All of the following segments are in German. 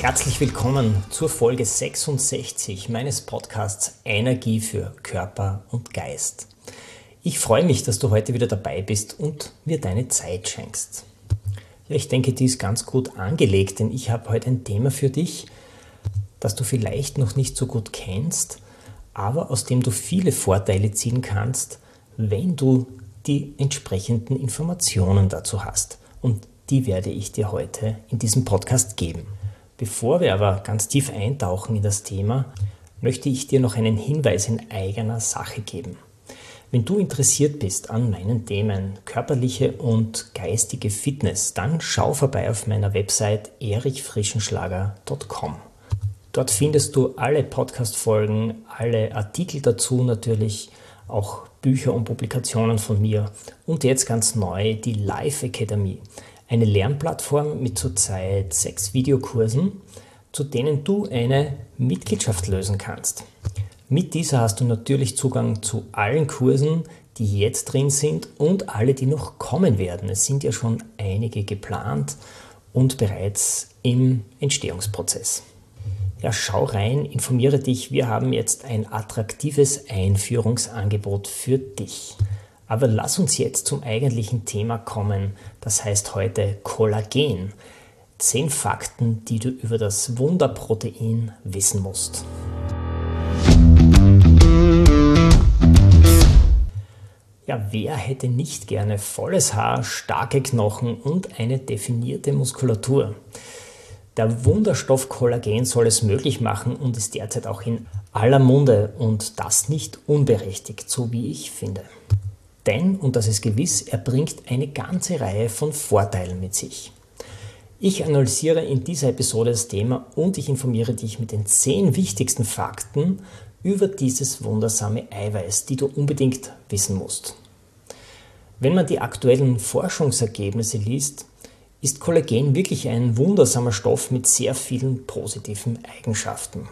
Herzlich willkommen zur Folge 66 meines Podcasts Energie für Körper und Geist. Ich freue mich, dass du heute wieder dabei bist und mir deine Zeit schenkst. Ja, ich denke, die ist ganz gut angelegt, denn ich habe heute ein Thema für dich, das du vielleicht noch nicht so gut kennst, aber aus dem du viele Vorteile ziehen kannst, wenn du die entsprechenden Informationen dazu hast. Und die werde ich dir heute in diesem Podcast geben. Bevor wir aber ganz tief eintauchen in das Thema, möchte ich dir noch einen Hinweis in eigener Sache geben. Wenn du interessiert bist an meinen Themen körperliche und geistige Fitness, dann schau vorbei auf meiner Website erichfrischenschlager.com. Dort findest du alle Podcast-Folgen, alle Artikel dazu natürlich, auch Bücher und Publikationen von mir und jetzt ganz neu die Live Academy eine Lernplattform mit zurzeit sechs Videokursen, zu denen du eine Mitgliedschaft lösen kannst. Mit dieser hast du natürlich Zugang zu allen Kursen, die jetzt drin sind und alle, die noch kommen werden. Es sind ja schon einige geplant und bereits im Entstehungsprozess. Ja, schau rein, informiere dich. Wir haben jetzt ein attraktives Einführungsangebot für dich. Aber lass uns jetzt zum eigentlichen Thema kommen. Das heißt heute Kollagen. Zehn Fakten, die du über das Wunderprotein wissen musst. Ja, wer hätte nicht gerne volles Haar, starke Knochen und eine definierte Muskulatur? Der Wunderstoff Kollagen soll es möglich machen und ist derzeit auch in aller Munde und das nicht unberechtigt, so wie ich finde. Denn, und das ist gewiss, er bringt eine ganze Reihe von Vorteilen mit sich. Ich analysiere in dieser Episode das Thema und ich informiere dich mit den zehn wichtigsten Fakten über dieses wundersame Eiweiß, die du unbedingt wissen musst. Wenn man die aktuellen Forschungsergebnisse liest, ist Kollagen wirklich ein wundersamer Stoff mit sehr vielen positiven Eigenschaften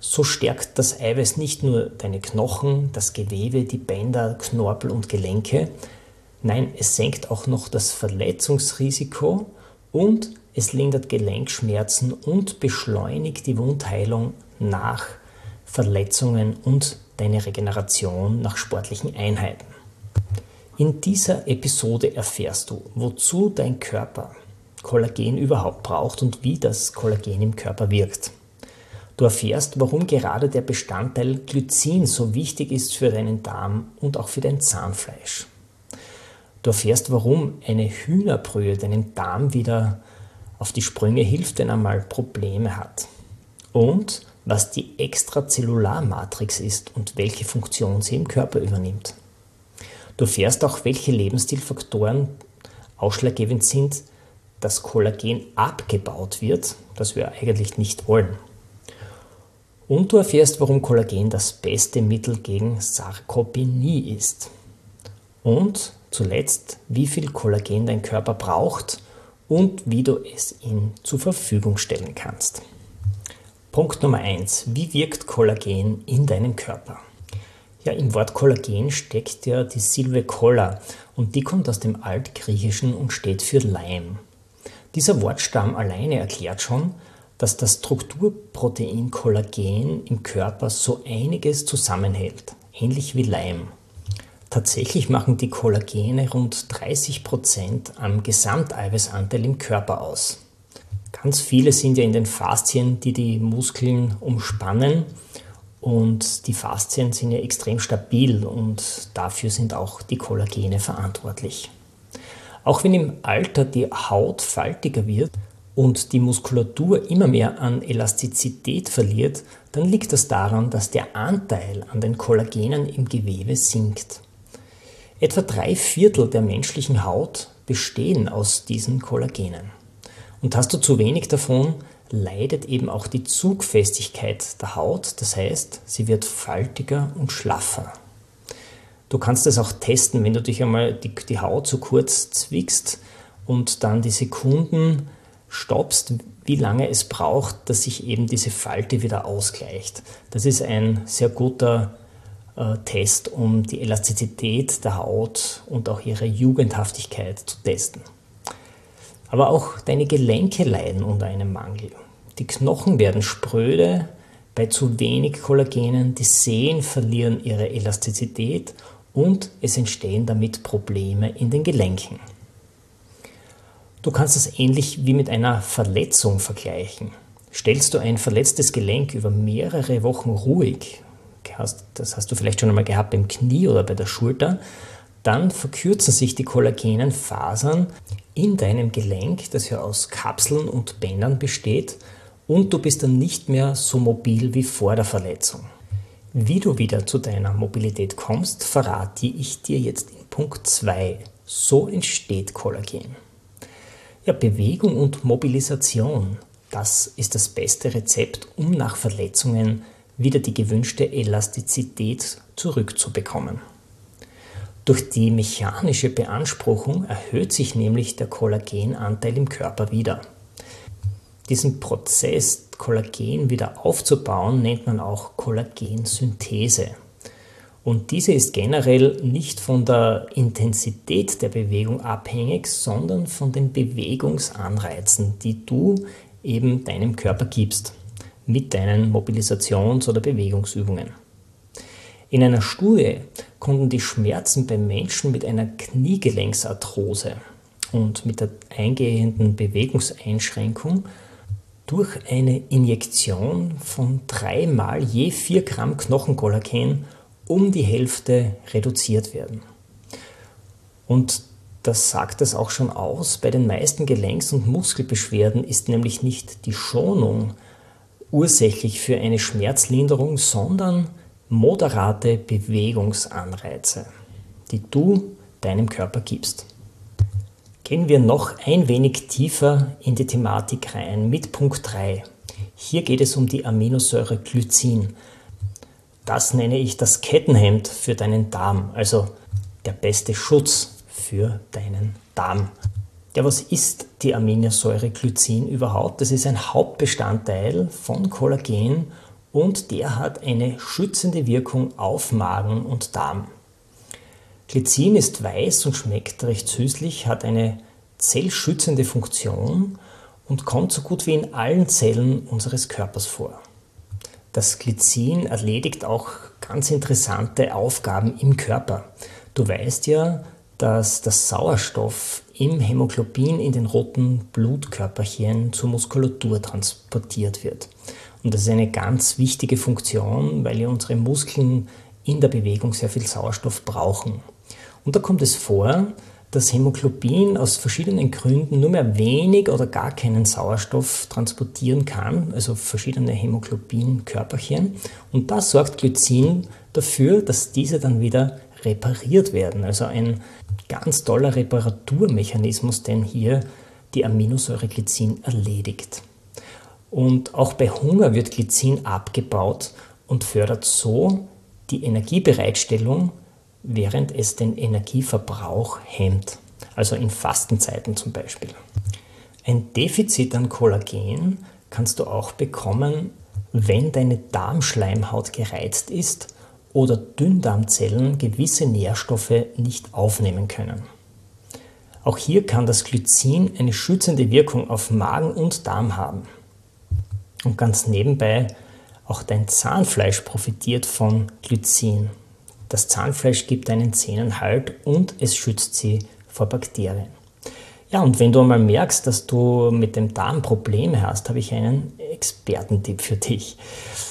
so stärkt das Eiweiß nicht nur deine Knochen, das Gewebe, die Bänder, Knorpel und Gelenke, nein, es senkt auch noch das Verletzungsrisiko und es lindert Gelenkschmerzen und beschleunigt die Wundheilung nach Verletzungen und deine Regeneration nach sportlichen Einheiten. In dieser Episode erfährst du, wozu dein Körper Kollagen überhaupt braucht und wie das Kollagen im Körper wirkt. Du erfährst, warum gerade der Bestandteil Glycin so wichtig ist für deinen Darm und auch für dein Zahnfleisch. Du erfährst, warum eine Hühnerbrühe deinen Darm wieder auf die Sprünge hilft, wenn er mal Probleme hat. Und was die Extrazellularmatrix ist und welche Funktion sie im Körper übernimmt. Du erfährst auch, welche Lebensstilfaktoren ausschlaggebend sind, dass Kollagen abgebaut wird, das wir eigentlich nicht wollen. Und du erfährst, warum Kollagen das beste Mittel gegen Sarkopenie ist. Und zuletzt, wie viel Kollagen dein Körper braucht und wie du es ihm zur Verfügung stellen kannst. Punkt Nummer 1. Wie wirkt Kollagen in deinem Körper? Ja, im Wort Kollagen steckt ja die Silbe Kolla und die kommt aus dem Altgriechischen und steht für Leim. Dieser Wortstamm alleine erklärt schon, dass das Strukturprotein Kollagen im Körper so einiges zusammenhält, ähnlich wie Leim. Tatsächlich machen die Kollagene rund 30 Prozent am Gesamteiweißanteil im Körper aus. Ganz viele sind ja in den Faszien, die die Muskeln umspannen und die Faszien sind ja extrem stabil und dafür sind auch die Kollagene verantwortlich. Auch wenn im Alter die Haut faltiger wird, und die Muskulatur immer mehr an Elastizität verliert, dann liegt das daran, dass der Anteil an den Kollagenen im Gewebe sinkt. Etwa drei Viertel der menschlichen Haut bestehen aus diesen Kollagenen. Und hast du zu wenig davon, leidet eben auch die Zugfestigkeit der Haut, das heißt, sie wird faltiger und schlaffer. Du kannst es auch testen, wenn du dich einmal die, die Haut so kurz zwickst und dann die Sekunden stoppst, wie lange es braucht, dass sich eben diese Falte wieder ausgleicht. Das ist ein sehr guter äh, Test, um die Elastizität der Haut und auch ihre Jugendhaftigkeit zu testen. Aber auch deine Gelenke leiden unter einem Mangel. Die Knochen werden spröde bei zu wenig Kollagenen, die Sehnen verlieren ihre Elastizität und es entstehen damit Probleme in den Gelenken. Du kannst es ähnlich wie mit einer Verletzung vergleichen. Stellst du ein verletztes Gelenk über mehrere Wochen ruhig, das hast du vielleicht schon einmal gehabt beim Knie oder bei der Schulter, dann verkürzen sich die kollagenen Fasern in deinem Gelenk, das ja aus Kapseln und Bändern besteht, und du bist dann nicht mehr so mobil wie vor der Verletzung. Wie du wieder zu deiner Mobilität kommst, verrate ich dir jetzt in Punkt 2. So entsteht Kollagen. Ja, Bewegung und Mobilisation, das ist das beste Rezept, um nach Verletzungen wieder die gewünschte Elastizität zurückzubekommen. Durch die mechanische Beanspruchung erhöht sich nämlich der Kollagenanteil im Körper wieder. Diesen Prozess, Kollagen wieder aufzubauen, nennt man auch Kollagensynthese. Und diese ist generell nicht von der Intensität der Bewegung abhängig, sondern von den Bewegungsanreizen, die du eben deinem Körper gibst mit deinen Mobilisations- oder Bewegungsübungen. In einer Studie konnten die Schmerzen bei Menschen mit einer Kniegelenksarthrose und mit der eingehenden Bewegungseinschränkung durch eine Injektion von dreimal je 4 Gramm Knochenkollagen um die Hälfte reduziert werden. Und das sagt es auch schon aus, bei den meisten Gelenks- und Muskelbeschwerden ist nämlich nicht die Schonung ursächlich für eine Schmerzlinderung, sondern moderate Bewegungsanreize, die du deinem Körper gibst. Gehen wir noch ein wenig tiefer in die Thematik rein mit Punkt 3. Hier geht es um die Aminosäure Glycin. Das nenne ich das Kettenhemd für deinen Darm, also der beste Schutz für deinen Darm. Ja, was ist die Aminosäure Glycin überhaupt? Das ist ein Hauptbestandteil von Kollagen und der hat eine schützende Wirkung auf Magen und Darm. Glycin ist weiß und schmeckt recht süßlich, hat eine zellschützende Funktion und kommt so gut wie in allen Zellen unseres Körpers vor. Das Glycin erledigt auch ganz interessante Aufgaben im Körper. Du weißt ja, dass das Sauerstoff im Hämoglobin in den roten Blutkörperchen zur Muskulatur transportiert wird. Und das ist eine ganz wichtige Funktion, weil ja unsere Muskeln in der Bewegung sehr viel Sauerstoff brauchen. Und da kommt es vor, dass Hämoglobin aus verschiedenen Gründen nur mehr wenig oder gar keinen Sauerstoff transportieren kann, also verschiedene Hämoglobin-Körperchen. Und da sorgt Glycin dafür, dass diese dann wieder repariert werden. Also ein ganz toller Reparaturmechanismus, den hier die Aminosäure Glycin erledigt. Und auch bei Hunger wird Glycin abgebaut und fördert so die Energiebereitstellung, während es den Energieverbrauch hemmt, also in Fastenzeiten zum Beispiel. Ein Defizit an Kollagen kannst du auch bekommen, wenn deine Darmschleimhaut gereizt ist oder Dünndarmzellen gewisse Nährstoffe nicht aufnehmen können. Auch hier kann das Glycin eine schützende Wirkung auf Magen und Darm haben. Und ganz nebenbei, auch dein Zahnfleisch profitiert von Glycin. Das Zahnfleisch gibt deinen Zähnen Halt und es schützt sie vor Bakterien. Ja, und wenn du einmal merkst, dass du mit dem Darm Probleme hast, habe ich einen Expertentipp für dich.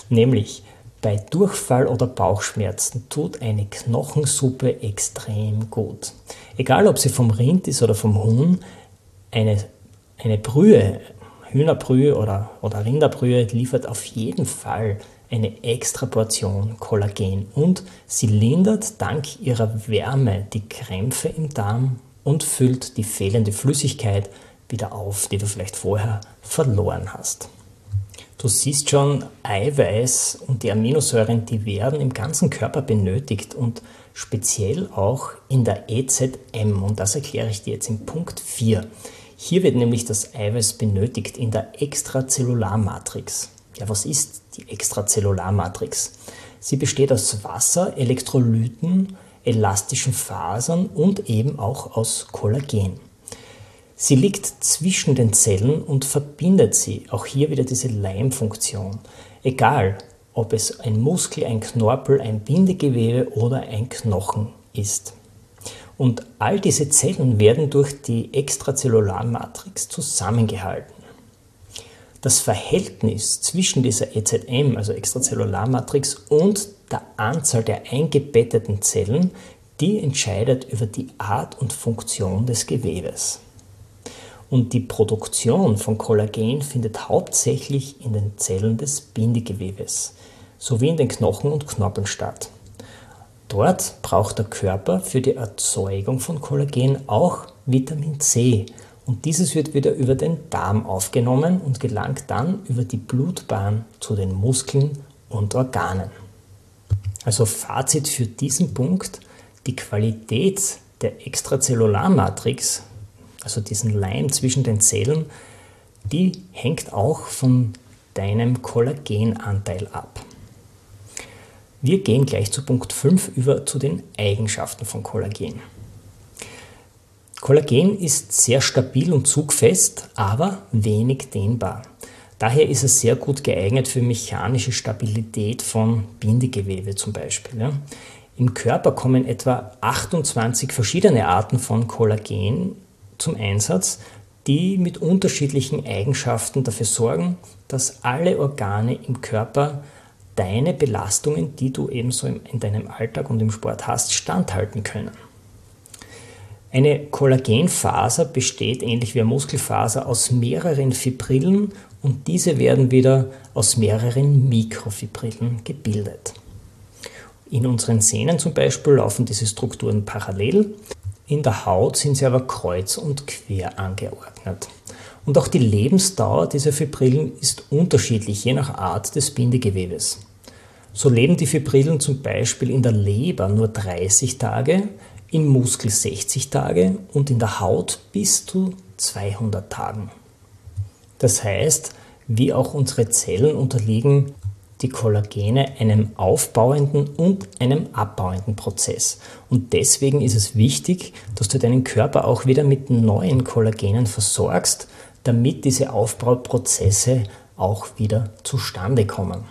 Nämlich, bei Durchfall oder Bauchschmerzen tut eine Knochensuppe extrem gut. Egal ob sie vom Rind ist oder vom Huhn, eine, eine Brühe, Hühnerbrühe oder, oder Rinderbrühe liefert auf jeden Fall eine extra Portion Kollagen und sie lindert dank ihrer Wärme die Krämpfe im Darm und füllt die fehlende Flüssigkeit wieder auf, die du vielleicht vorher verloren hast. Du siehst schon, Eiweiß und die Aminosäuren, die werden im ganzen Körper benötigt und speziell auch in der EZM. Und das erkläre ich dir jetzt in Punkt 4. Hier wird nämlich das Eiweiß benötigt in der Extrazellularmatrix. Ja, was ist die Extrazellularmatrix? Sie besteht aus Wasser, Elektrolyten, elastischen Fasern und eben auch aus Kollagen. Sie liegt zwischen den Zellen und verbindet sie. Auch hier wieder diese Leimfunktion. Egal, ob es ein Muskel, ein Knorpel, ein Bindegewebe oder ein Knochen ist. Und all diese Zellen werden durch die Extrazellularmatrix zusammengehalten. Das Verhältnis zwischen dieser EZM, also Extrazellularmatrix, und der Anzahl der eingebetteten Zellen, die entscheidet über die Art und Funktion des Gewebes. Und die Produktion von Kollagen findet hauptsächlich in den Zellen des Bindegewebes sowie in den Knochen und Knorpeln statt. Dort braucht der Körper für die Erzeugung von Kollagen auch Vitamin C und dieses wird wieder über den Darm aufgenommen und gelangt dann über die Blutbahn zu den Muskeln und Organen. Also Fazit für diesen Punkt, die Qualität der Extrazellularmatrix also diesen Leim zwischen den Zellen, die hängt auch von deinem Kollagenanteil ab. Wir gehen gleich zu Punkt 5 über zu den Eigenschaften von Kollagen. Kollagen ist sehr stabil und zugfest, aber wenig dehnbar. Daher ist es sehr gut geeignet für mechanische Stabilität von Bindegewebe zum Beispiel. Im Körper kommen etwa 28 verschiedene Arten von Kollagen zum Einsatz, die mit unterschiedlichen Eigenschaften dafür sorgen, dass alle Organe im Körper deine Belastungen, die du ebenso in deinem Alltag und im Sport hast, standhalten können. Eine Kollagenfaser besteht ähnlich wie eine Muskelfaser aus mehreren Fibrillen und diese werden wieder aus mehreren Mikrofibrillen gebildet. In unseren Sehnen zum Beispiel laufen diese Strukturen parallel in der Haut sind sie aber kreuz und quer angeordnet. Und auch die Lebensdauer dieser Fibrillen ist unterschiedlich, je nach Art des Bindegewebes. So leben die Fibrillen zum Beispiel in der Leber nur 30 Tage, im Muskel 60 Tage und in der Haut bis zu 200 Tagen. Das heißt, wie auch unsere Zellen unterliegen die Kollagene einem aufbauenden und einem abbauenden Prozess. Und deswegen ist es wichtig, dass du deinen Körper auch wieder mit neuen Kollagenen versorgst, damit diese Aufbauprozesse auch wieder zustande kommen.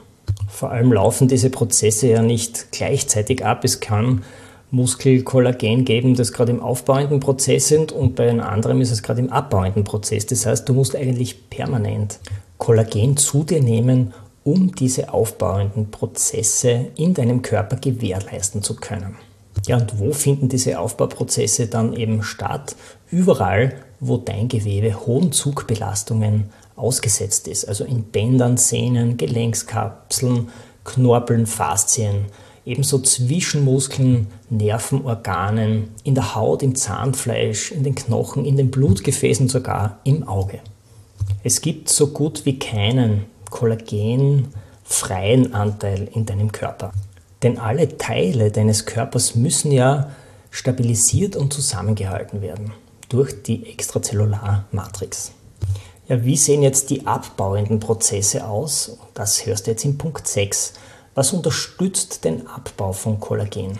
Vor allem laufen diese Prozesse ja nicht gleichzeitig ab. Es kann Muskelkollagen geben, das gerade im aufbauenden Prozess sind und bei einem anderen ist es gerade im abbauenden Prozess. Das heißt, du musst eigentlich permanent Kollagen zu dir nehmen, um diese aufbauenden Prozesse in deinem Körper gewährleisten zu können. Ja, und wo finden diese Aufbauprozesse dann eben statt? Überall, wo dein Gewebe hohen Zugbelastungen ausgesetzt ist, also in Bändern, Sehnen, Gelenkskapseln, Knorpeln, Faszien, ebenso zwischen Muskeln, Nerven, Organen, in der Haut, im Zahnfleisch, in den Knochen, in den Blutgefäßen, sogar im Auge. Es gibt so gut wie keinen kollagenfreien Anteil in deinem Körper. Denn alle Teile deines Körpers müssen ja stabilisiert und zusammengehalten werden durch die Extrazellularmatrix. Ja, wie sehen jetzt die abbauenden Prozesse aus? Das hörst du jetzt in Punkt 6. Was unterstützt den Abbau von Kollagen?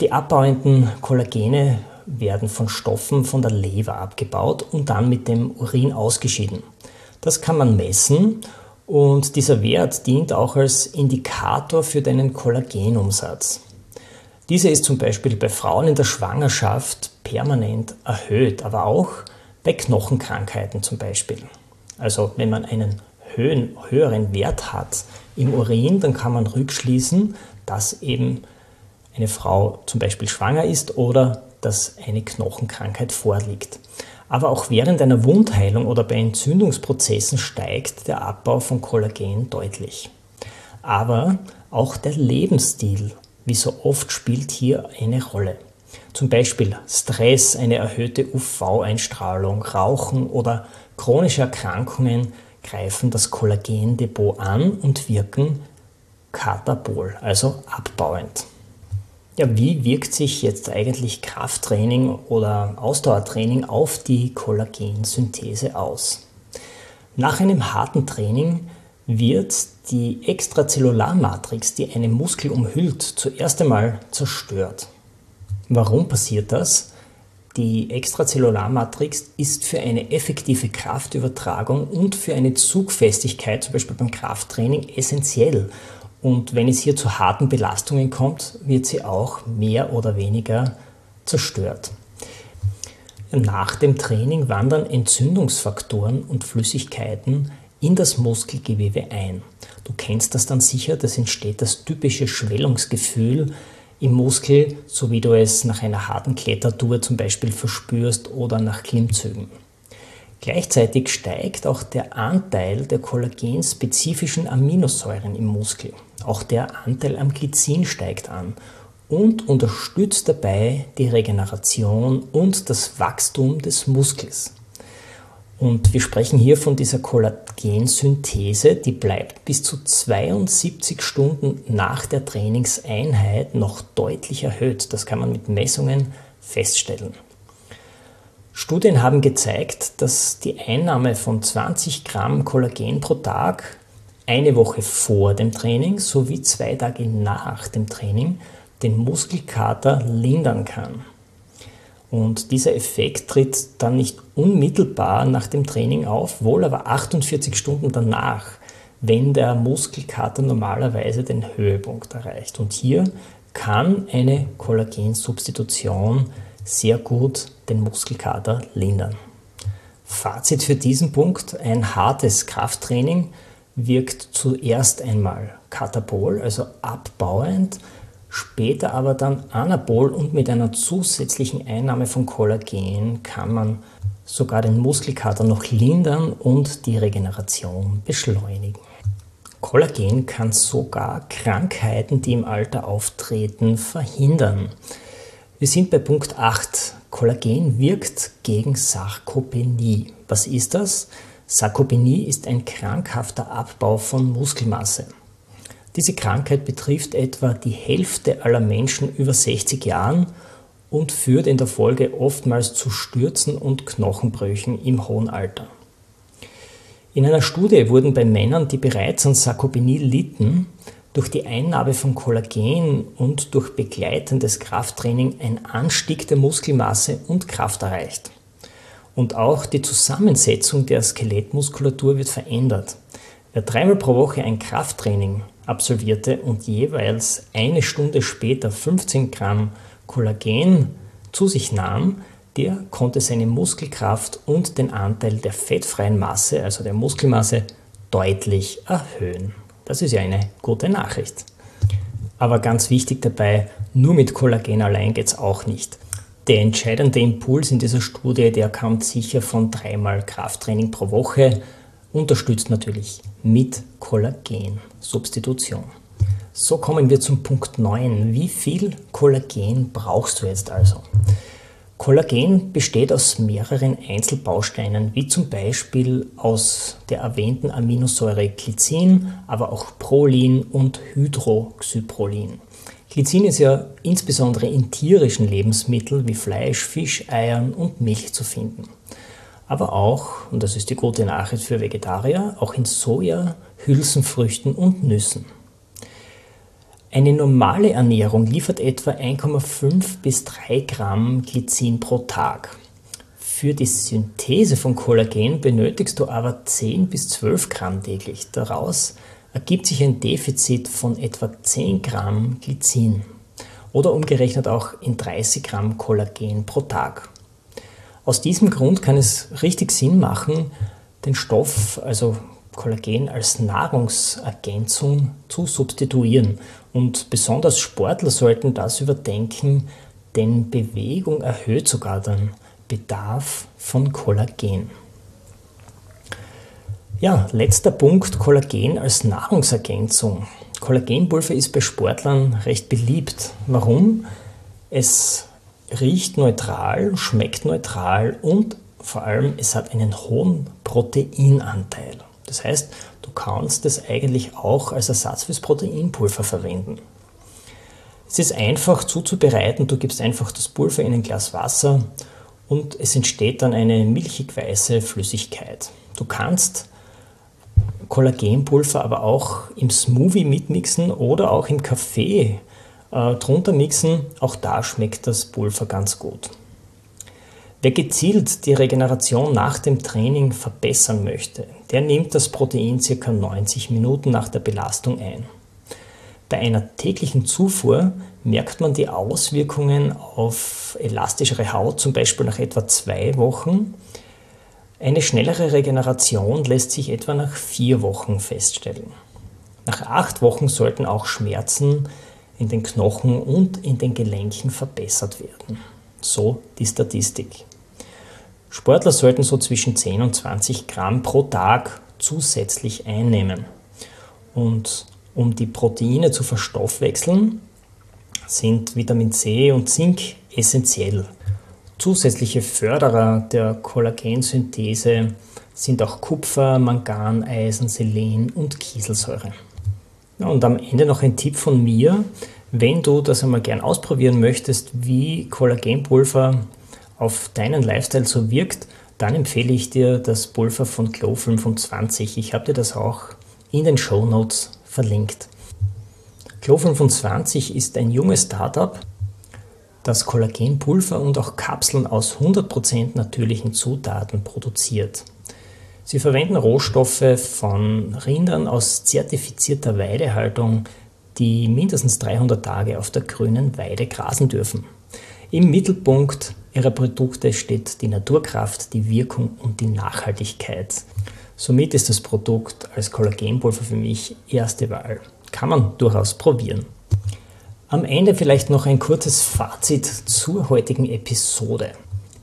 Die abbauenden Kollagene werden von Stoffen von der Leber abgebaut und dann mit dem Urin ausgeschieden. Das kann man messen und dieser Wert dient auch als Indikator für deinen Kollagenumsatz. Dieser ist zum Beispiel bei Frauen in der Schwangerschaft permanent erhöht, aber auch bei Knochenkrankheiten zum Beispiel. Also wenn man einen höheren Wert hat im Urin, dann kann man rückschließen, dass eben eine Frau zum Beispiel schwanger ist oder dass eine Knochenkrankheit vorliegt. Aber auch während einer Wundheilung oder bei Entzündungsprozessen steigt der Abbau von Kollagen deutlich. Aber auch der Lebensstil, wie so oft, spielt hier eine Rolle. Zum Beispiel Stress, eine erhöhte UV-Einstrahlung, Rauchen oder chronische Erkrankungen greifen das Kollagendepot an und wirken katabol, also abbauend. Ja, wie wirkt sich jetzt eigentlich Krafttraining oder Ausdauertraining auf die Kollagensynthese aus? Nach einem harten Training wird die Extrazellularmatrix, die einen Muskel umhüllt, zuerst einmal zerstört. Warum passiert das? Die Extrazellularmatrix ist für eine effektive Kraftübertragung und für eine Zugfestigkeit, zum Beispiel beim Krafttraining, essentiell. Und wenn es hier zu harten Belastungen kommt, wird sie auch mehr oder weniger zerstört. Nach dem Training wandern Entzündungsfaktoren und Flüssigkeiten in das Muskelgewebe ein. Du kennst das dann sicher, das entsteht das typische Schwellungsgefühl im Muskel, so wie du es nach einer harten Klettertour zum Beispiel verspürst oder nach Klimmzügen. Gleichzeitig steigt auch der Anteil der kollagenspezifischen Aminosäuren im Muskel. Auch der Anteil am Glycin steigt an und unterstützt dabei die Regeneration und das Wachstum des Muskels. Und wir sprechen hier von dieser Kollagensynthese, die bleibt bis zu 72 Stunden nach der Trainingseinheit noch deutlich erhöht. Das kann man mit Messungen feststellen. Studien haben gezeigt, dass die Einnahme von 20 Gramm Kollagen pro Tag eine Woche vor dem Training sowie zwei Tage nach dem Training den Muskelkater lindern kann. Und dieser Effekt tritt dann nicht unmittelbar nach dem Training auf, wohl aber 48 Stunden danach, wenn der Muskelkater normalerweise den Höhepunkt erreicht. Und hier kann eine Kollagensubstitution sehr gut den Muskelkater lindern. Fazit für diesen Punkt, ein hartes Krafttraining wirkt zuerst einmal katabol, also abbauend, später aber dann anabol und mit einer zusätzlichen Einnahme von Kollagen kann man sogar den Muskelkater noch lindern und die Regeneration beschleunigen. Kollagen kann sogar Krankheiten, die im Alter auftreten, verhindern. Wir sind bei Punkt 8. Kollagen wirkt gegen Sarkopenie. Was ist das? Sarkopenie ist ein krankhafter Abbau von Muskelmasse. Diese Krankheit betrifft etwa die Hälfte aller Menschen über 60 Jahren und führt in der Folge oftmals zu Stürzen und Knochenbrüchen im hohen Alter. In einer Studie wurden bei Männern, die bereits an Sarkopenie litten, durch die Einnahme von Kollagen und durch begleitendes Krafttraining ein Anstieg der Muskelmasse und Kraft erreicht. Und auch die Zusammensetzung der Skelettmuskulatur wird verändert. Wer dreimal pro Woche ein Krafttraining absolvierte und jeweils eine Stunde später 15 Gramm Kollagen zu sich nahm, der konnte seine Muskelkraft und den Anteil der fettfreien Masse, also der Muskelmasse, deutlich erhöhen. Das ist ja eine gute Nachricht. Aber ganz wichtig dabei, nur mit Kollagen allein geht es auch nicht. Der entscheidende Impuls in dieser Studie, der kam sicher von dreimal Krafttraining pro Woche, unterstützt natürlich mit Kollagensubstitution. So kommen wir zum Punkt 9. Wie viel Kollagen brauchst du jetzt also? Kollagen besteht aus mehreren Einzelbausteinen, wie zum Beispiel aus der erwähnten Aminosäure Glycin, aber auch Prolin und Hydroxyprolin. Glycin ist ja insbesondere in tierischen Lebensmitteln wie Fleisch, Fisch, Eiern und Milch zu finden. Aber auch, und das ist die gute Nachricht für Vegetarier, auch in Soja, Hülsenfrüchten und Nüssen. Eine normale Ernährung liefert etwa 1,5 bis 3 Gramm Glycin pro Tag. Für die Synthese von Kollagen benötigst du aber 10 bis 12 Gramm täglich. Daraus ergibt sich ein Defizit von etwa 10 Gramm Glycin oder umgerechnet auch in 30 Gramm Kollagen pro Tag. Aus diesem Grund kann es richtig Sinn machen, den Stoff, also Kollagen als Nahrungsergänzung zu substituieren. Und besonders Sportler sollten das überdenken, denn Bewegung erhöht sogar den Bedarf von Kollagen. Ja, letzter Punkt, Kollagen als Nahrungsergänzung. Kollagenpulver ist bei Sportlern recht beliebt. Warum? Es riecht neutral, schmeckt neutral und vor allem es hat einen hohen Proteinanteil. Das heißt, du kannst es eigentlich auch als Ersatz fürs Proteinpulver verwenden. Es ist einfach zuzubereiten, du gibst einfach das Pulver in ein Glas Wasser und es entsteht dann eine milchig weiße Flüssigkeit. Du kannst Kollagenpulver aber auch im Smoothie mitmixen oder auch im Kaffee äh, drunter mixen. Auch da schmeckt das Pulver ganz gut. Wer gezielt die Regeneration nach dem Training verbessern möchte, der nimmt das Protein ca. 90 Minuten nach der Belastung ein. Bei einer täglichen Zufuhr merkt man die Auswirkungen auf elastischere Haut, zum Beispiel nach etwa zwei Wochen. Eine schnellere Regeneration lässt sich etwa nach vier Wochen feststellen. Nach acht Wochen sollten auch Schmerzen in den Knochen und in den Gelenken verbessert werden. So die Statistik. Sportler sollten so zwischen 10 und 20 Gramm pro Tag zusätzlich einnehmen. Und um die Proteine zu verstoffwechseln, sind Vitamin C und Zink essentiell. Zusätzliche Förderer der Kollagensynthese sind auch Kupfer, Mangan, Eisen, Selen und Kieselsäure. Und am Ende noch ein Tipp von mir, wenn du das einmal gern ausprobieren möchtest, wie Kollagenpulver auf deinen Lifestyle so wirkt, dann empfehle ich dir das Pulver von Glow 25. Ich habe dir das auch in den Show Notes verlinkt. Glow 25 ist ein junges Startup, das Kollagenpulver und auch Kapseln aus 100% natürlichen Zutaten produziert. Sie verwenden Rohstoffe von Rindern aus zertifizierter Weidehaltung, die mindestens 300 Tage auf der grünen Weide grasen dürfen. Im Mittelpunkt ihrer Produkte steht die Naturkraft, die Wirkung und die Nachhaltigkeit. Somit ist das Produkt als Kollagenpulver für mich erste Wahl. Kann man durchaus probieren. Am Ende vielleicht noch ein kurzes Fazit zur heutigen Episode.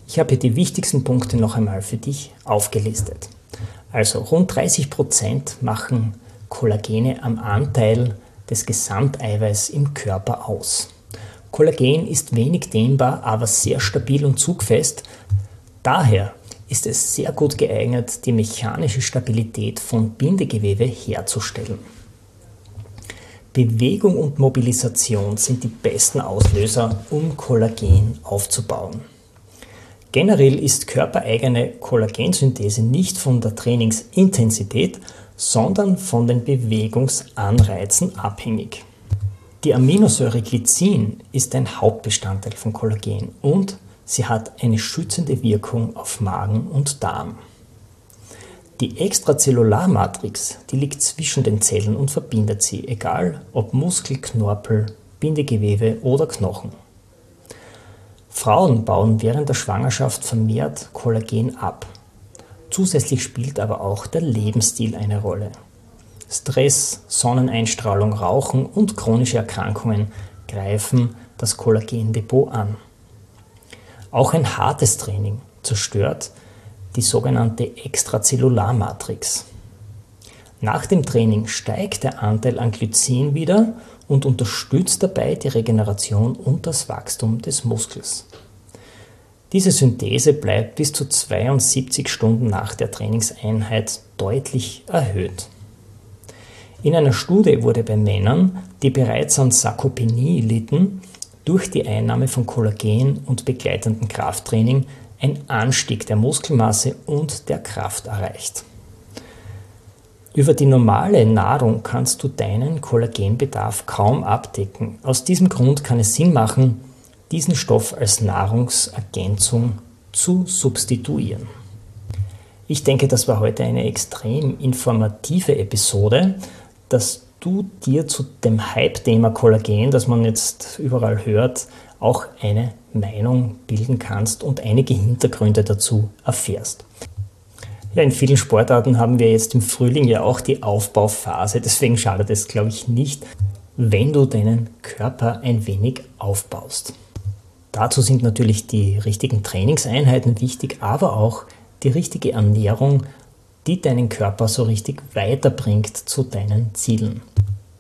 Ich habe die wichtigsten Punkte noch einmal für dich aufgelistet. Also rund 30 Prozent machen Kollagene am Anteil des Gesamteiweiß im Körper aus. Kollagen ist wenig dehnbar, aber sehr stabil und zugfest. Daher ist es sehr gut geeignet, die mechanische Stabilität von Bindegewebe herzustellen. Bewegung und Mobilisation sind die besten Auslöser, um Kollagen aufzubauen. Generell ist körpereigene Kollagensynthese nicht von der Trainingsintensität, sondern von den Bewegungsanreizen abhängig. Die Aminosäure Glycin ist ein Hauptbestandteil von Kollagen und sie hat eine schützende Wirkung auf Magen und Darm. Die Extrazellularmatrix, die liegt zwischen den Zellen und verbindet sie, egal ob Muskel, Knorpel, Bindegewebe oder Knochen. Frauen bauen während der Schwangerschaft vermehrt Kollagen ab. Zusätzlich spielt aber auch der Lebensstil eine Rolle. Stress, Sonneneinstrahlung, Rauchen und chronische Erkrankungen greifen das Kollagendepot an. Auch ein hartes Training zerstört die sogenannte Extrazellularmatrix. Nach dem Training steigt der Anteil an Glycin wieder und unterstützt dabei die Regeneration und das Wachstum des Muskels. Diese Synthese bleibt bis zu 72 Stunden nach der Trainingseinheit deutlich erhöht. In einer Studie wurde bei Männern, die bereits an Sarkopenie litten, durch die Einnahme von Kollagen und begleitendem Krafttraining ein Anstieg der Muskelmasse und der Kraft erreicht. Über die normale Nahrung kannst du deinen Kollagenbedarf kaum abdecken. Aus diesem Grund kann es Sinn machen, diesen Stoff als Nahrungsergänzung zu substituieren. Ich denke, das war heute eine extrem informative Episode, dass du dir zu dem Hype-Thema Kollagen, das man jetzt überall hört, auch eine Meinung bilden kannst und einige Hintergründe dazu erfährst. Ja, in vielen Sportarten haben wir jetzt im Frühling ja auch die Aufbauphase, deswegen schadet es, glaube ich, nicht, wenn du deinen Körper ein wenig aufbaust. Dazu sind natürlich die richtigen Trainingseinheiten wichtig, aber auch die richtige Ernährung, die deinen Körper so richtig weiterbringt zu deinen Zielen.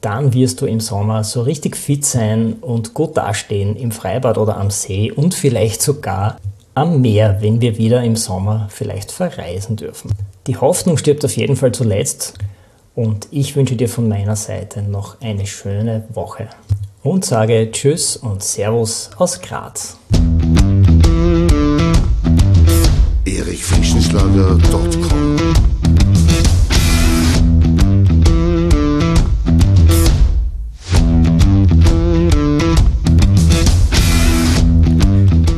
dann wirst du im Sommer so richtig fit sein und gut dastehen im Freibad oder am See und vielleicht sogar am Meer, wenn wir wieder im Sommer vielleicht verreisen dürfen. Die Hoffnung stirbt auf jeden Fall zuletzt und ich wünsche dir von meiner Seite noch eine schöne Woche und sage Tschüss und Servus aus Graz. erichfrischenschlager.com